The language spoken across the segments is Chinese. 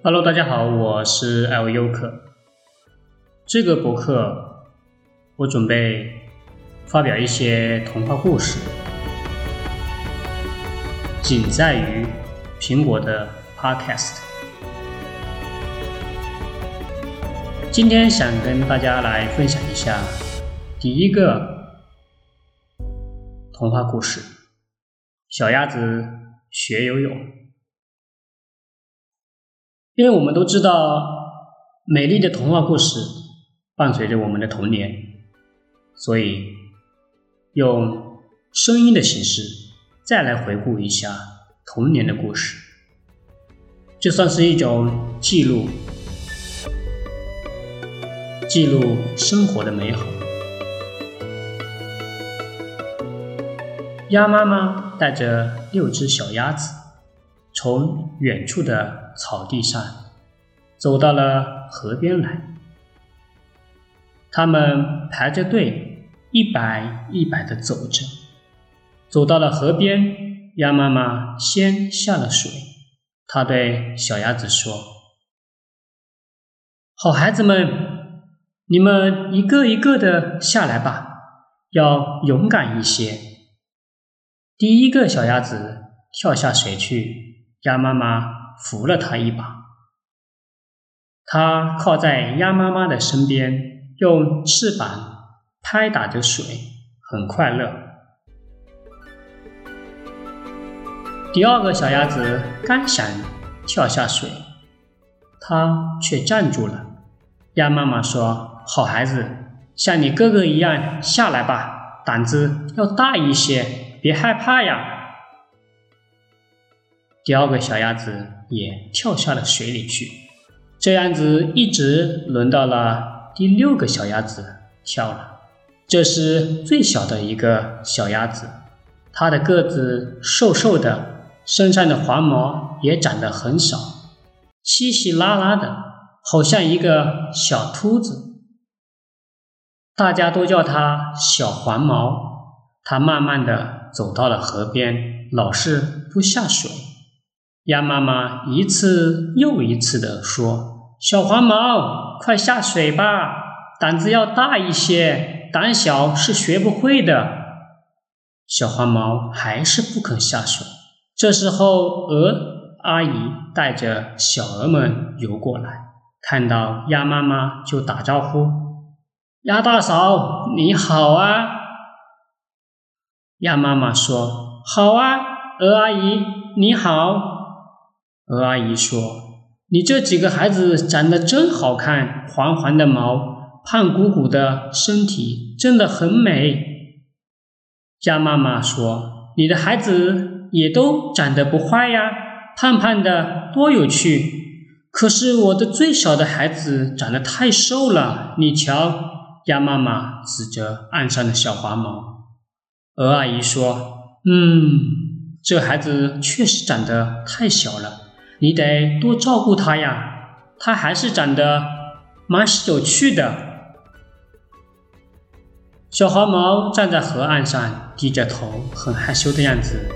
Hello，大家好，我是艾维优克。这个博客我准备发表一些童话故事，仅在于苹果的 Podcast。今天想跟大家来分享一下第一个童话故事：小鸭子学游泳。因为我们都知道，美丽的童话故事伴随着我们的童年，所以用声音的形式再来回顾一下童年的故事，就算是一种记录，记录生活的美好。鸭妈妈带着六只小鸭子，从远处的。草地上，走到了河边来。他们排着队，一摆一摆地走着，走到了河边。鸭妈妈先下了水，她对小鸭子说：“好孩子们，你们一个一个的下来吧，要勇敢一些。”第一个小鸭子跳下水去，鸭妈妈。扶了他一把，他靠在鸭妈妈的身边，用翅膀拍打着水，很快乐。第二个小鸭子刚想跳下水，它却站住了。鸭妈妈说：“好孩子，像你哥哥一样下来吧，胆子要大一些，别害怕呀。”第二个小鸭子也跳下了水里去，这样子一直轮到了第六个小鸭子跳了。这是最小的一个小鸭子，它的个子瘦瘦的，身上的黄毛也长得很少，稀稀拉拉的，好像一个小秃子。大家都叫它小黄毛。它慢慢的走到了河边，老是不下水。鸭妈妈一次又一次地说：“小黄毛，快下水吧，胆子要大一些，胆小是学不会的。”小黄毛还是不肯下水。这时候，鹅阿姨带着小鹅们游过来，看到鸭妈妈就打招呼：“鸭大嫂，你好啊！”鸭妈妈说：“好啊，鹅阿姨，你好。”鹅阿姨说：“你这几个孩子长得真好看，黄黄的毛，胖鼓鼓的身体，真的很美。”鸭妈妈说：“你的孩子也都长得不坏呀，胖胖的多有趣。可是我的最小的孩子长得太瘦了，你瞧。”鸭妈妈指着岸上的小黄毛。鹅阿姨说：“嗯，这孩子确实长得太小了。”你得多照顾它呀，它还是长得蛮有趣的。小黄毛站在河岸上，低着头，很害羞的样子。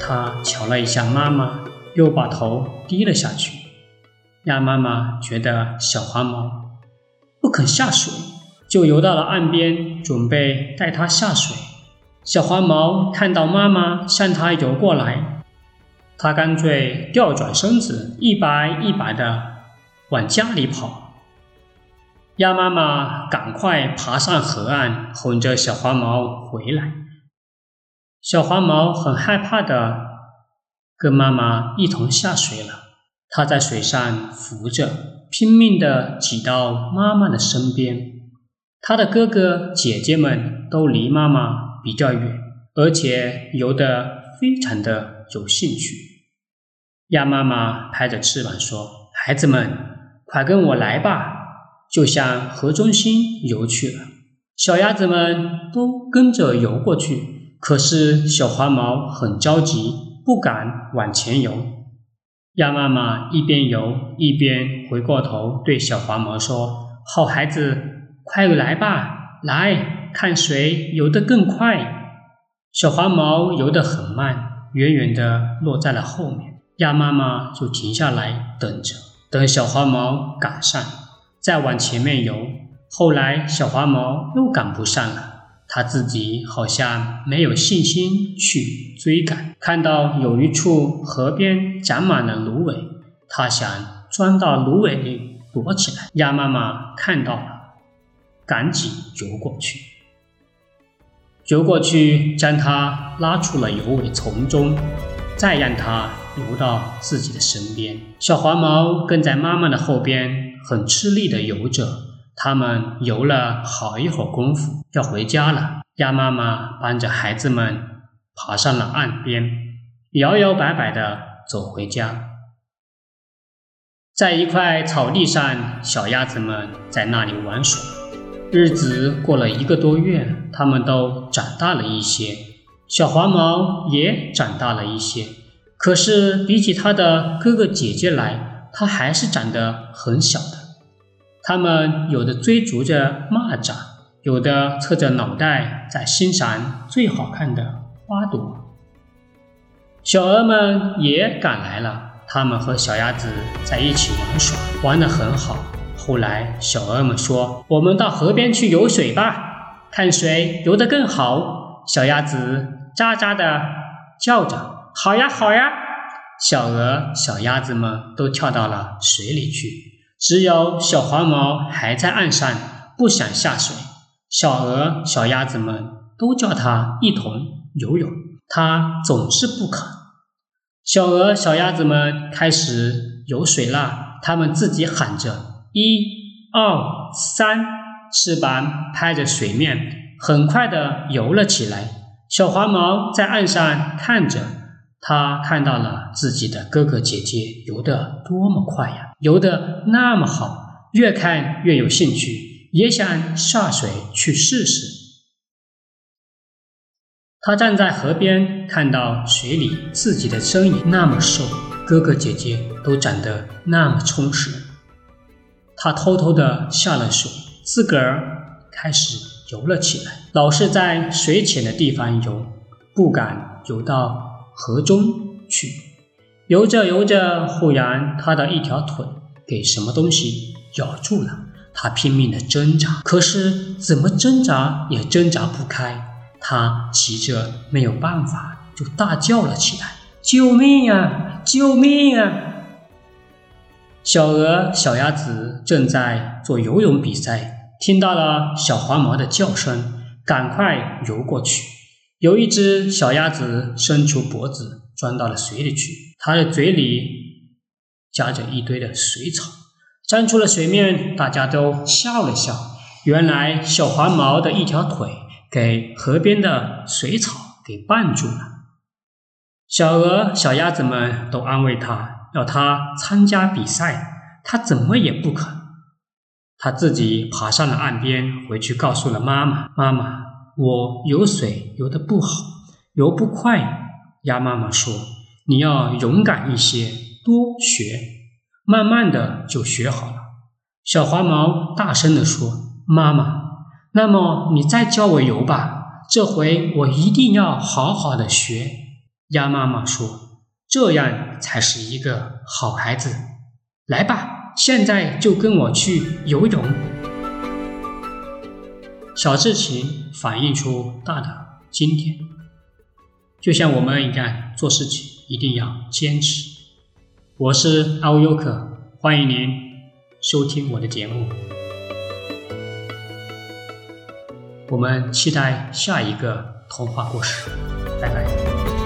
它瞧了一下妈妈，又把头低了下去。鸭妈妈觉得小黄毛不肯下水，就游到了岸边，准备带它下水。小黄毛看到妈妈向它游过来。他干脆调转身子，一摆一摆的往家里跑。鸭妈妈赶快爬上河岸，哄着小黄毛回来。小黄毛很害怕的跟妈妈一同下水了。它在水上浮着，拼命的挤到妈妈的身边。它的哥哥姐姐们都离妈妈比较远，而且游得非常的有兴趣。鸭妈妈拍着翅膀说：“孩子们，快跟我来吧！”就向河中心游去了。小鸭子们都跟着游过去，可是小黄毛很着急，不敢往前游。鸭妈妈一边游一边回过头对小黄毛说：“好孩子，快来吧，来看谁游得更快。”小黄毛游得很慢，远远地落在了后面。鸭妈妈就停下来等着，等小花毛赶上，再往前面游。后来小花毛又赶不上了，它自己好像没有信心去追赶。看到有一处河边长满了芦苇，它想钻到芦苇里躲起来。鸭妈妈看到了，赶紧游过去，游过去将它拉出了游尾丛中，再让它游到自己的身边。小黄毛跟在妈妈的后边，很吃力地游着。他们游了好一会儿功夫，要回家了。鸭妈妈帮着孩子们爬上了岸边，摇摇摆摆地走回家。在一块草地上，小鸭子们在那里玩耍。日子过了一个多月，它们都长大了一些，小黄毛也长大了一些。可是比起它的哥哥姐姐来，它还是长得很小的。他们有的追逐着蚂蚱，有的侧着脑袋在欣赏最好看的花朵。小鹅们也赶来了，他们和小鸭子在一起玩耍，玩得很好。后来，小鹅们说：“我们到河边去游水吧，看谁游得更好。”小鸭子喳喳地叫着：“好呀，好呀！”小鹅、小鸭子们都跳到了水里去。只有小黄毛还在岸上，不想下水。小鹅、小鸭子们都叫它一同游泳，它总是不肯。小鹅、小鸭子们开始游水了，它们自己喊着“一、二、三”，翅膀拍着水面，很快地游了起来。小黄毛在岸上看着。他看到了自己的哥哥姐姐游得多么快呀，游得那么好，越看越有兴趣，也想下水去试试。他站在河边，看到水里自己的身影那么瘦，哥哥姐姐都长得那么充实。他偷偷地下了水，自个儿开始游了起来，老是在水浅的地方游，不敢游到。河中去，游着游着，忽然他的一条腿给什么东西咬住了，他拼命的挣扎，可是怎么挣扎也挣扎不开，他急着没有办法，就大叫了起来：“救命啊！救命啊！”小鹅、小鸭子正在做游泳比赛，听到了小黄毛的叫声，赶快游过去。有一只小鸭子伸出脖子钻到了水里去，它的嘴里夹着一堆的水草，钻出了水面。大家都笑了笑。原来小黄毛的一条腿给河边的水草给绊住了。小鹅、小鸭子们都安慰它，要他参加比赛，他怎么也不肯。他自己爬上了岸边，回去告诉了妈妈：“妈妈。”我游水游得不好，游不快。鸭妈妈说：“你要勇敢一些，多学，慢慢的就学好了。”小黄毛大声地说：“妈妈，那么你再教我游吧，这回我一定要好好的学。”鸭妈妈说：“这样才是一个好孩子。来吧，现在就跟我去游泳。”小事情反映出大的今天，就像我们一样做事情一定要坚持。我是阿乌优克，欢迎您收听我的节目。我们期待下一个童话故事，拜拜。